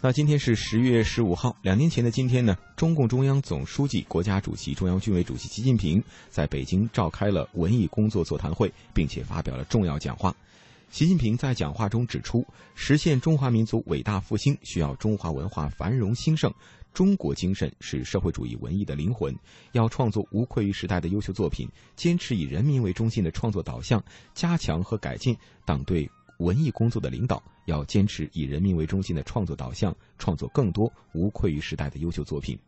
那今天是十月十五号，两年前的今天呢，中共中央总书记、国家主席、中央军委主席习近平在北京召开了文艺工作座谈会，并且发表了重要讲话。习近平在讲话中指出，实现中华民族伟大复兴需要中华文化繁荣兴盛，中国精神是社会主义文艺的灵魂，要创作无愧于时代的优秀作品，坚持以人民为中心的创作导向，加强和改进党对。文艺工作的领导要坚持以人民为中心的创作导向，创作更多无愧于时代的优秀作品。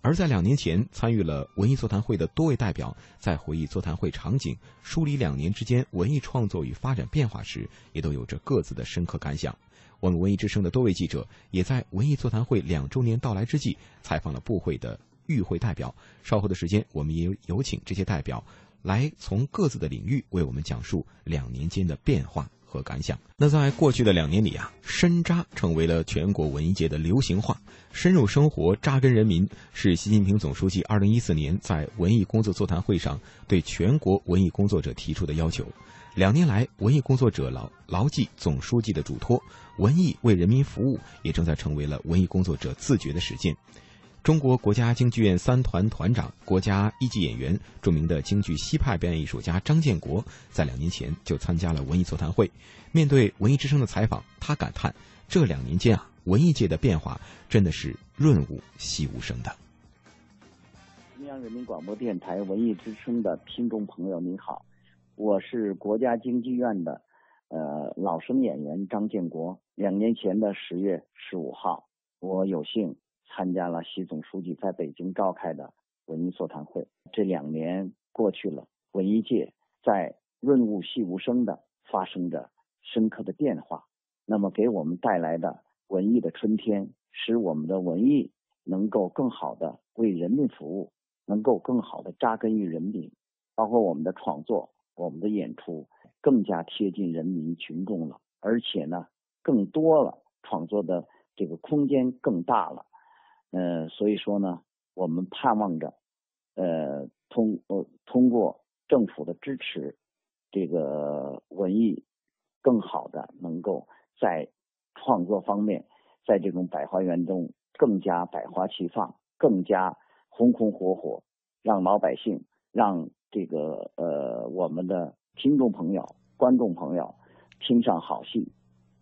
而在两年前参与了文艺座谈会的多位代表，在回忆座谈会场景、梳理两年之间文艺创作与发展变化时，也都有着各自的深刻感想。我们文艺之声的多位记者也在文艺座谈会两周年到来之际，采访了部会的与会代表。稍后的时间，我们也有请这些代表来从各自的领域为我们讲述两年间的变化。和感想。那在过去的两年里啊，深扎成为了全国文艺界的流行话，深入生活、扎根人民，是习近平总书记二零一四年在文艺工作座谈会上对全国文艺工作者提出的要求。两年来，文艺工作者牢牢记总书记的嘱托，文艺为人民服务，也正在成为了文艺工作者自觉的实践。中国国家京剧院三团团长、国家一级演员、著名的京剧西派表演艺术家张建国，在两年前就参加了文艺座谈会。面对文艺之声的采访，他感叹：这两年间啊，文艺界的变化真的是润物细无声的。中央人民广播电台文艺之声的听众朋友，您好，我是国家京剧院的呃老生演员张建国。两年前的十月十五号，我有幸。参加了习总书记在北京召开的文艺座谈会。这两年过去了，文艺界在润物细无声的发生着深刻的变化。那么，给我们带来的文艺的春天，使我们的文艺能够更好的为人民服务，能够更好的扎根于人民。包括我们的创作、我们的演出，更加贴近人民群众了，而且呢，更多了，创作的这个空间更大了。呃，所以说呢，我们盼望着，呃，通呃通过政府的支持，这个文艺更好的能够在创作方面，在这种百花园中更加百花齐放，更加红红火火，让老百姓，让这个呃我们的听众朋友、观众朋友听上好戏，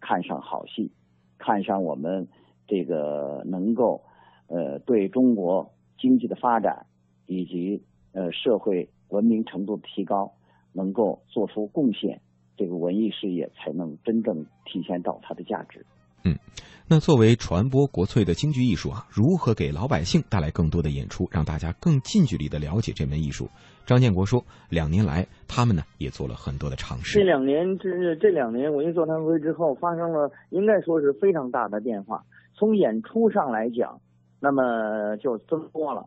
看上好戏，看上我们这个能够。呃，对中国经济的发展以及呃社会文明程度的提高，能够做出贡献，这个文艺事业才能真正体现到它的价值。嗯，那作为传播国粹的京剧艺术啊，如何给老百姓带来更多的演出，让大家更近距离的了解这门艺术？张建国说，两年来他们呢也做了很多的尝试。这两年这这两年文艺座谈会之后，发生了应该说是非常大的变化。从演出上来讲。那么就增多了，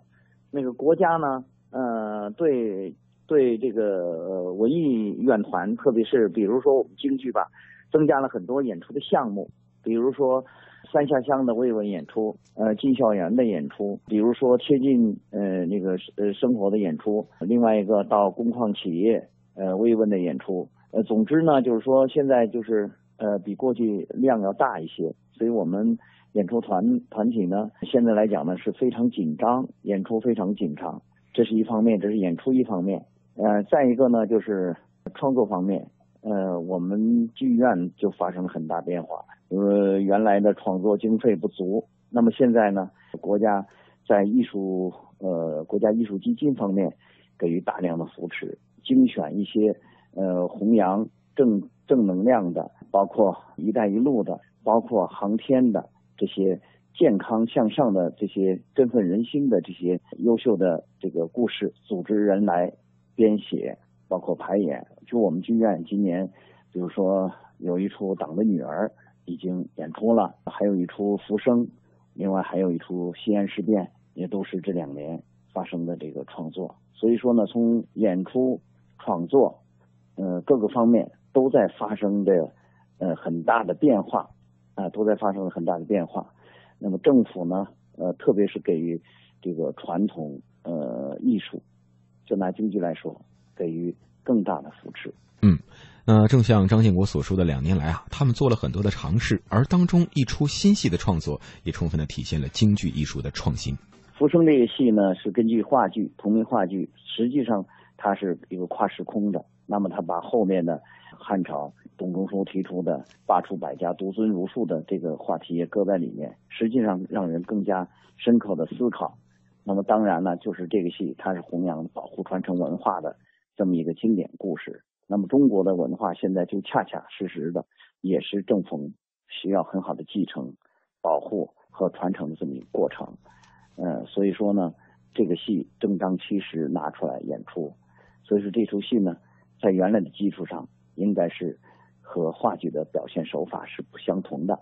那个国家呢，呃，对对这个文艺院团，特别是比如说我们京剧吧，增加了很多演出的项目，比如说三下乡的慰问演出，呃，进校园的演出，比如说贴近呃那个呃生活的演出，另外一个到工矿企业呃慰问的演出，呃，总之呢，就是说现在就是呃比过去量要大一些，所以我们。演出团团体呢，现在来讲呢是非常紧张，演出非常紧张，这是一方面，这是演出一方面。呃，再一个呢就是创作方面，呃，我们剧院就发生了很大变化，呃，原来的创作经费不足，那么现在呢，国家在艺术呃国家艺术基金方面给予大量的扶持，精选一些呃弘扬正正能量的，包括“一带一路”的，包括航天的。这些健康向上的、这些振奋人心的、这些优秀的这个故事，组织人来编写，包括排演。就我们剧院今年，比如说有一出《党的女儿》已经演出了，还有一出《浮生》，另外还有一出《西安事变》，也都是这两年发生的这个创作。所以说呢，从演出、创作，呃，各个方面都在发生着呃很大的变化。啊，都在发生了很大的变化。那么政府呢，呃，特别是给予这个传统呃艺术，就拿京剧来说，给予更大的扶持。嗯，那正像张建国所说的，两年来啊，他们做了很多的尝试，而当中一出新戏的创作，也充分的体现了京剧艺术的创新。浮生这个戏呢，是根据话剧同名话剧，实际上它是一个跨时空的。那么他把后面的汉朝董仲舒提出的“罢黜百家，独尊儒术”的这个话题也搁在里面，实际上让人更加深刻的思考。那么当然呢，就是这个戏它是弘扬、保护、传承文化的这么一个经典故事。那么中国的文化现在就恰恰实实的也是正逢需要很好的继承、保护和传承的这么一个过程。嗯，所以说呢，这个戏正当其时拿出来演出，所以说这出戏呢，在原来的基础上，应该是和话剧的表现手法是不相同的，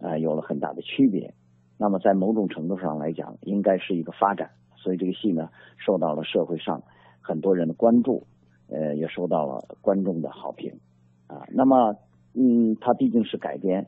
啊，有了很大的区别。那么在某种程度上来讲，应该是一个发展。所以这个戏呢，受到了社会上很多人的关注，呃，也受到了观众的好评，啊，那么，嗯，它毕竟是改编，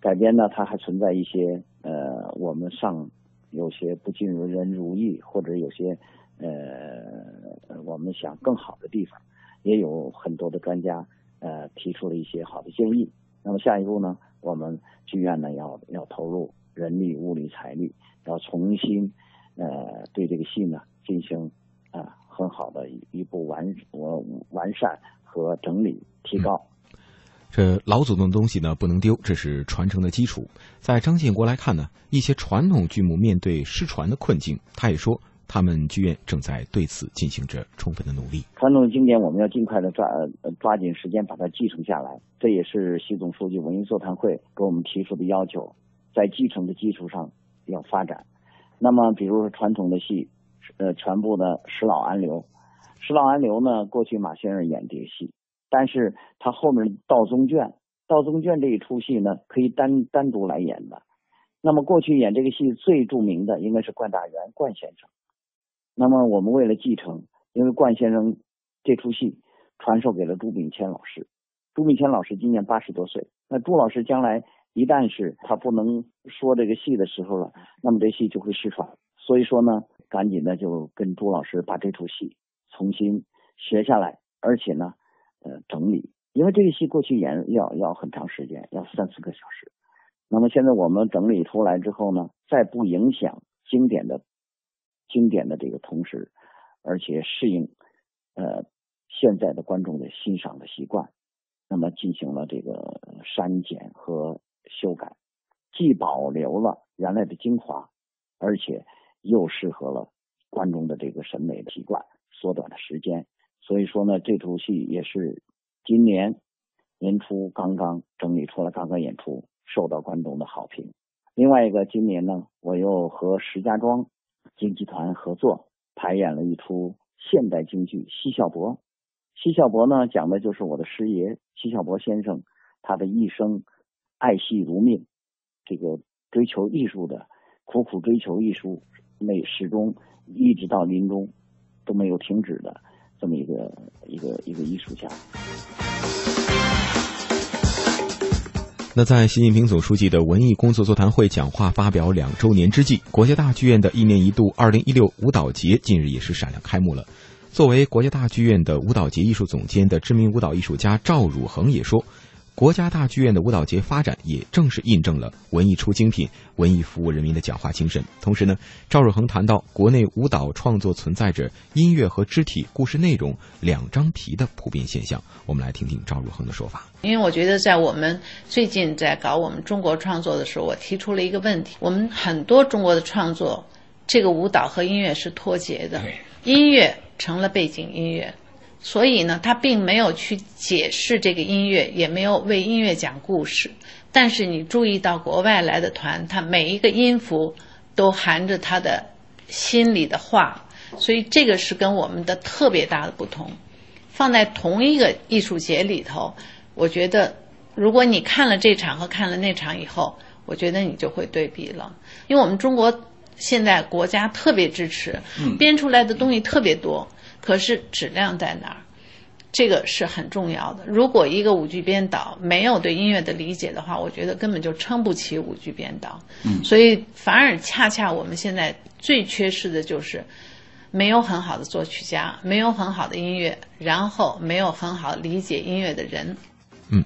改编呢，它还存在一些呃，我们上。有些不尽如人如意，或者有些呃，我们想更好的地方，也有很多的专家呃提出了一些好的建议。那么下一步呢，我们剧院呢要要投入人力、物力、财力，要重新呃对这个戏呢进行啊很好的一一步完我完善和整理提高。这老祖宗的东西呢不能丢，这是传承的基础。在张建国来看呢，一些传统剧目面对失传的困境，他也说，他们剧院正在对此进行着充分的努力。传统经典我们要尽快的抓抓紧时间把它继承下来，这也是习总书记文艺座谈会给我们提出的要求，在继承的基础上要发展。那么，比如说传统的戏，呃，全部的《十老安流》，《十老安流》呢，过去马先生演这个戏。但是他后面《道宗卷》《道宗卷》这一出戏呢，可以单单独来演的。那么过去演这个戏最著名的应该是冠大元冠先生。那么我们为了继承，因为冠先生这出戏传授给了朱炳谦老师。朱炳谦老师今年八十多岁，那朱老师将来一旦是他不能说这个戏的时候了，那么这戏就会失传。所以说呢，赶紧的就跟朱老师把这出戏重新学下来，而且呢。呃，整理，因为这个戏过去演要要很长时间，要三四个小时。那么现在我们整理出来之后呢，在不影响经典的经典的这个同时，而且适应呃现在的观众的欣赏的习惯，那么进行了这个删减和修改，既保留了原来的精华，而且又适合了观众的这个审美的习惯，缩短了时间。所以说呢，这出戏也是今年年初刚刚整理出来，刚刚演出，受到观众的好评。另外一个，今年呢，我又和石家庄京剧团合作排演了一出现代京剧《奚孝伯》。《奚孝伯》呢，讲的就是我的师爷奚孝伯先生他的一生爱戏如命，这个追求艺术的苦苦追求艺术，没始终一直到临终都没有停止的。这么一个一个一个艺术家。那在习近平总书记的文艺工作座谈会讲话发表两周年之际，国家大剧院的一年一度二零一六舞蹈节近日也是闪亮开幕了。作为国家大剧院的舞蹈节艺术总监的知名舞蹈艺术家赵汝恒也说。国家大剧院的舞蹈节发展，也正是印证了“文艺出精品，文艺服务人民”的讲话精神。同时呢，赵若恒谈到，国内舞蹈创作存在着音乐和肢体、故事内容两张皮的普遍现象。我们来听听赵若恒的说法。因为我觉得，在我们最近在搞我们中国创作的时候，我提出了一个问题：我们很多中国的创作，这个舞蹈和音乐是脱节的，音乐成了背景音乐。所以呢，他并没有去解释这个音乐，也没有为音乐讲故事。但是你注意到国外来的团，他每一个音符都含着他的心里的话，所以这个是跟我们的特别大的不同。放在同一个艺术节里头，我觉得如果你看了这场和看了那场以后，我觉得你就会对比了。因为我们中国现在国家特别支持，编出来的东西特别多。可是质量在哪儿？这个是很重要的。如果一个舞剧编导没有对音乐的理解的话，我觉得根本就撑不起舞剧编导。嗯，所以反而恰恰我们现在最缺失的就是没有很好的作曲家，没有很好的音乐，然后没有很好理解音乐的人。嗯，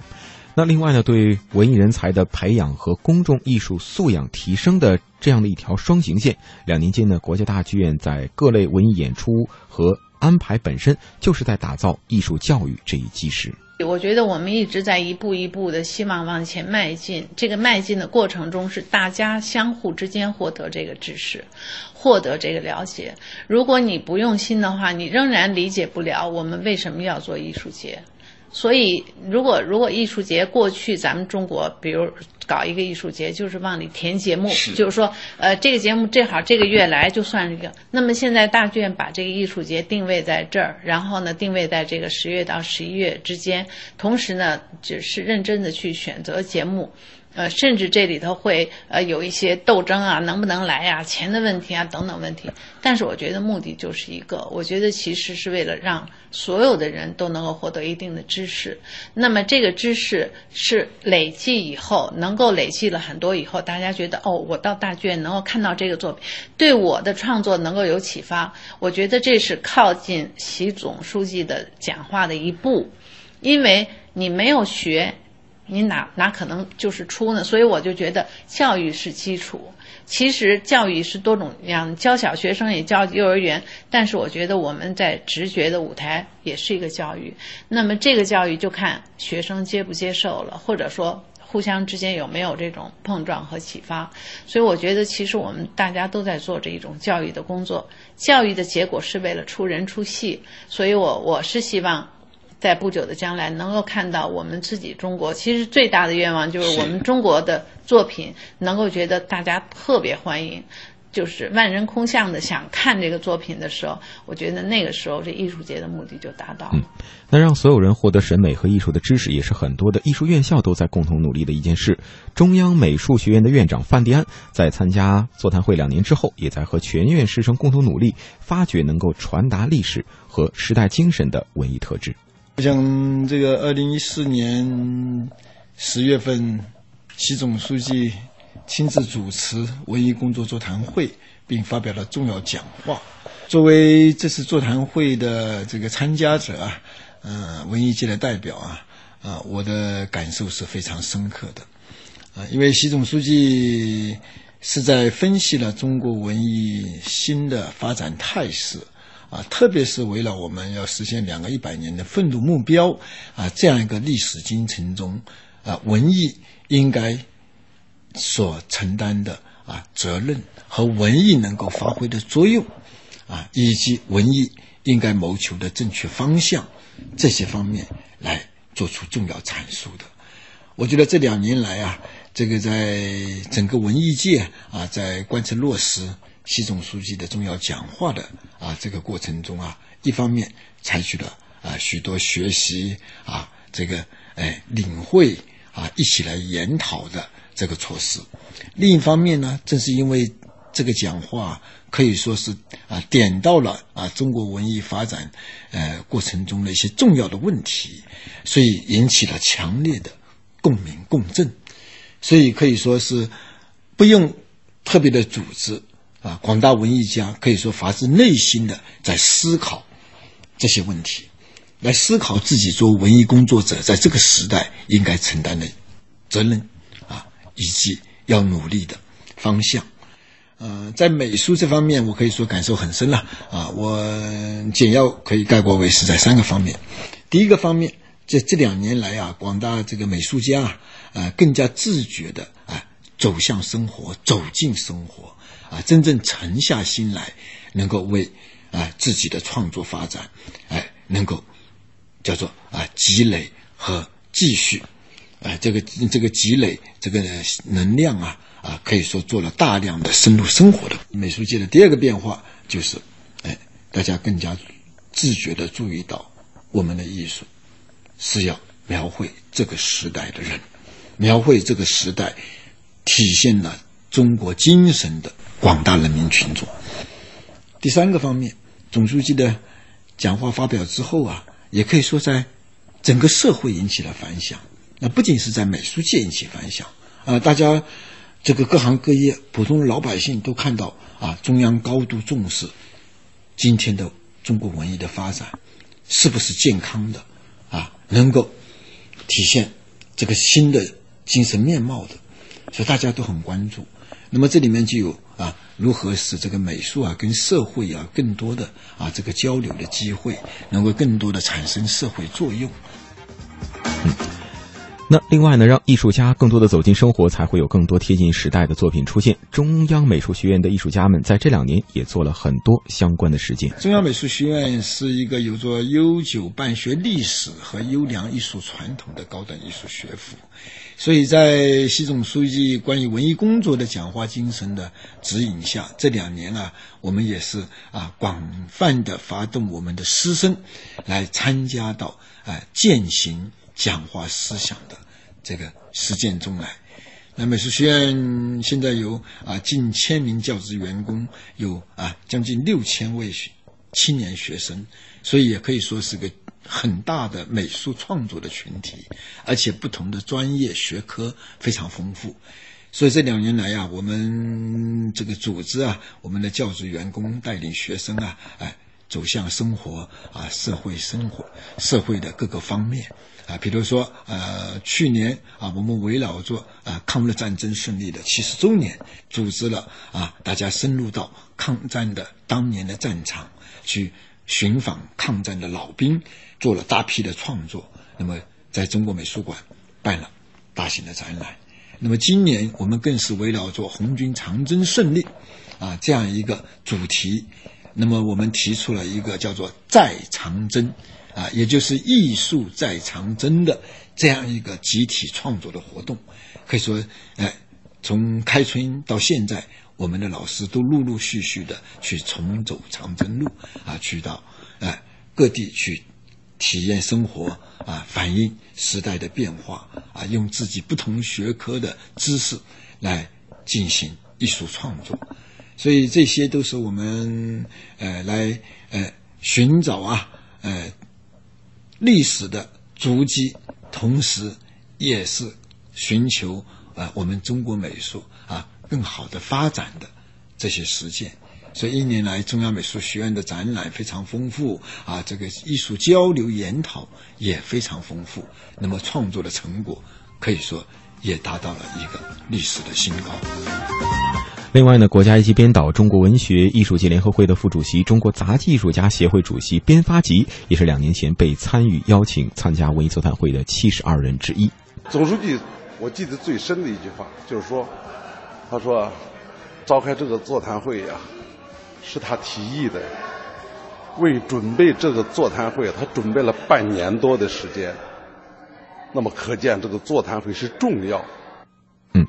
那另外呢，对文艺人才的培养和公众艺术素养提升的这样的一条双行线，两年间呢，国家大剧院在各类文艺演出和安排本身就是在打造艺术教育这一基石。我觉得我们一直在一步一步的希望往前迈进。这个迈进的过程中，是大家相互之间获得这个知识，获得这个了解。如果你不用心的话，你仍然理解不了我们为什么要做艺术节。所以，如果如果艺术节过去咱们中国，比如搞一个艺术节，就是往里填节目，就是说，呃，这个节目正好这个月来就算一个。那么现在大剧院把这个艺术节定位在这儿，然后呢，定位在这个十月到十一月之间，同时呢，就是认真的去选择节目。呃，甚至这里头会呃有一些斗争啊，能不能来呀，钱的问题啊，等等问题。但是我觉得目的就是一个，我觉得其实是为了让所有的人都能够获得一定的知识。那么这个知识是累计以后，能够累计了很多以后，大家觉得哦，我到大剧院能够看到这个作品，对我的创作能够有启发。我觉得这是靠近习总书记的讲话的一步，因为你没有学。你哪哪可能就是出呢？所以我就觉得教育是基础。其实教育是多种样，教小学生也教幼儿园。但是我觉得我们在直觉的舞台也是一个教育。那么这个教育就看学生接不接受了，或者说互相之间有没有这种碰撞和启发。所以我觉得其实我们大家都在做这一种教育的工作。教育的结果是为了出人出戏。所以我我是希望。在不久的将来，能够看到我们自己中国，其实最大的愿望就是我们中国的作品能够觉得大家特别欢迎，就是万人空巷的想看这个作品的时候，我觉得那个时候这艺术节的目的就达到了。那让所有人获得审美和艺术的知识，也是很多的艺术院校都在共同努力的一件事。中央美术学院的院长范迪安在参加座谈会两年之后，也在和全院师生共同努力，发掘能够传达历史和时代精神的文艺特质。我想，这个二零一四年十月份，习总书记亲自主持文艺工作座谈会，并发表了重要讲话。作为这次座谈会的这个参加者啊，嗯，文艺界的代表啊，啊，我的感受是非常深刻的。啊，因为习总书记是在分析了中国文艺新的发展态势。啊，特别是为了我们要实现两个一百年的奋斗目标啊，这样一个历史进程中，啊，文艺应该所承担的啊责任和文艺能够发挥的作用，啊，以及文艺应该谋求的正确方向，这些方面来做出重要阐述的。我觉得这两年来啊，这个在整个文艺界啊，在贯彻落实。习总书记的重要讲话的啊这个过程中啊，一方面采取了啊许多学习啊这个哎领会啊一起来研讨的这个措施，另一方面呢，正是因为这个讲话可以说是啊点到了啊中国文艺发展呃过程中的一些重要的问题，所以引起了强烈的共鸣共振，所以可以说是不用特别的组织。啊，广大文艺家可以说发自内心的在思考这些问题，来思考自己作为文艺工作者在这个时代应该承担的责任啊，以及要努力的方向。呃，在美术这方面，我可以说感受很深了啊。我简要可以概括为是在三个方面。第一个方面，这这两年来啊，广大这个美术家啊，更加自觉的啊，走向生活，走进生活。啊，真正沉下心来，能够为啊自己的创作发展，哎，能够叫做啊积累和继续，啊这个这个积累这个能量啊啊，可以说做了大量的深入生活的美术界的第二个变化就是，哎，大家更加自觉的注意到，我们的艺术是要描绘这个时代的人，描绘这个时代，体现了中国精神的。广大人民群众。第三个方面，总书记的讲话发表之后啊，也可以说在整个社会引起了反响。那不仅是在美术界引起反响啊，大家这个各行各业普通老百姓都看到啊，中央高度重视今天的中国文艺的发展是不是健康的啊？能够体现这个新的精神面貌的，所以大家都很关注。那么这里面就有啊，如何使这个美术啊跟社会啊更多的啊这个交流的机会，能够更多的产生社会作用。那另外呢，让艺术家更多的走进生活，才会有更多贴近时代的作品出现。中央美术学院的艺术家们在这两年也做了很多相关的实践。中央美术学院是一个有着悠久办学历史和优良艺术传统的高等艺术学府，所以在习总书记关于文艺工作的讲话精神的指引下，这两年啊，我们也是啊广泛的发动我们的师生来参加到啊践行。讲话思想的这个实践中来，那美术学院现在有啊近千名教职员工，有啊将近六千位青年学生，所以也可以说是个很大的美术创作的群体，而且不同的专业学科非常丰富，所以这两年来呀，我们这个组织啊，我们的教职员工带领学生啊，哎走向生活啊社会生活社会的各个方面。啊，比如说，呃，去年啊，我们围绕着啊抗日战争胜利的七十周年，组织了啊，大家深入到抗战的当年的战场去寻访抗战的老兵，做了大批的创作。那么，在中国美术馆办了大型的展览。那么，今年我们更是围绕着红军长征胜利啊这样一个主题，那么我们提出了一个叫做“在长征”。啊，也就是艺术在长征的这样一个集体创作的活动，可以说，哎，从开春到现在，我们的老师都陆陆续续的去重走长征路，啊，去到哎各地去体验生活，啊，反映时代的变化，啊，用自己不同学科的知识来进行艺术创作，所以这些都是我们呃来呃寻找啊，呃。历史的足迹，同时也是寻求啊我们中国美术啊更好的发展的这些实践。所以一年来，中央美术学院的展览非常丰富啊，这个艺术交流研讨也非常丰富。那么创作的成果可以说也达到了一个历史的新高。另外呢，国家一级编导、中国文学艺术界联合会的副主席、中国杂技艺术家协会主席边发吉，也是两年前被参与邀请参加文艺座谈会的七十二人之一。总书记，我记得最深的一句话就是说：“他说，召开这个座谈会呀，是他提议的。为准备这个座谈会，他准备了半年多的时间。那么，可见这个座谈会是重要。”嗯。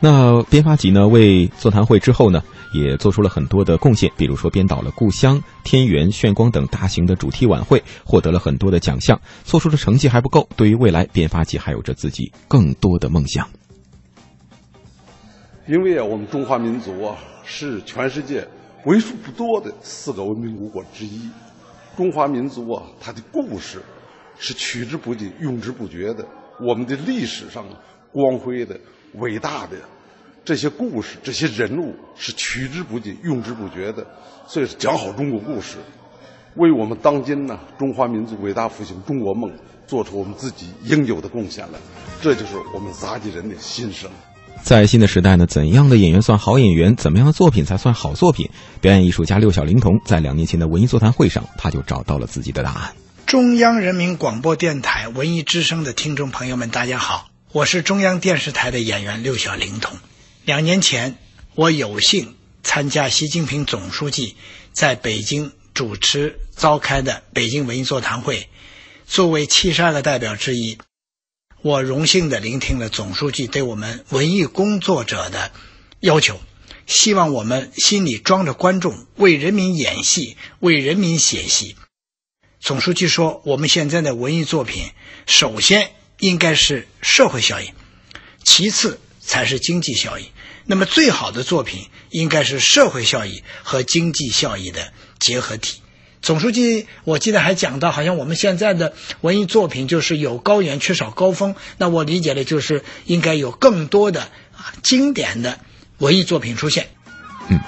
那编发集呢，为座谈会之后呢，也做出了很多的贡献，比如说编导了《故乡》《天元》《炫光》等大型的主题晚会，获得了很多的奖项。做出的成绩还不够，对于未来，编发集还有着自己更多的梦想。因为啊，我们中华民族啊，是全世界为数不多的四个文明古国之一。中华民族啊，它的故事是取之不尽、用之不绝的。我们的历史上光辉的。伟大的这些故事、这些人物是取之不尽、用之不绝的，所以讲好中国故事，为我们当今呢中华民族伟大复兴中国梦做出我们自己应有的贡献来，这就是我们杂技人的心声。在新的时代呢，怎样的演员算好演员？怎么样的作品才算好作品？表演艺术家六小龄童在两年前的文艺座谈会上，他就找到了自己的答案。中央人民广播电台文艺之声的听众朋友们，大家好。我是中央电视台的演员六小龄童。两年前，我有幸参加习近平总书记在北京主持召开的北京文艺座谈会，作为七十二个代表之一，我荣幸地聆听了总书记对我们文艺工作者的要求，希望我们心里装着观众，为人民演戏，为人民写戏。总书记说，我们现在的文艺作品，首先。应该是社会效益，其次才是经济效益。那么最好的作品应该是社会效益和经济效益的结合体。总书记，我记得还讲到，好像我们现在的文艺作品就是有高原缺少高峰。那我理解的就是应该有更多的啊经典的文艺作品出现。嗯。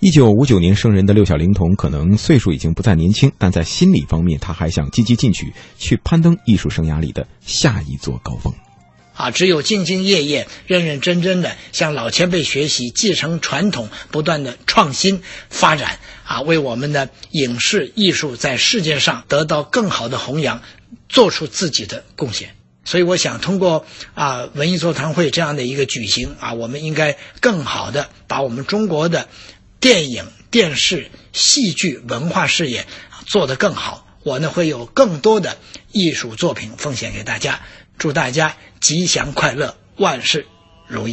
一九五九年生人的六小龄童，可能岁数已经不再年轻，但在心理方面，他还想积极进取，去攀登艺术生涯里的下一座高峰。啊，只有兢兢业业、认认真真的向老前辈学习，继承传统，不断的创新发展，啊，为我们的影视艺术在世界上得到更好的弘扬，做出自己的贡献。所以，我想通过啊文艺座谈会这样的一个举行啊，我们应该更好的把我们中国的电影、电视、戏剧文化事业做得更好。我呢会有更多的艺术作品奉献给大家。祝大家吉祥快乐，万事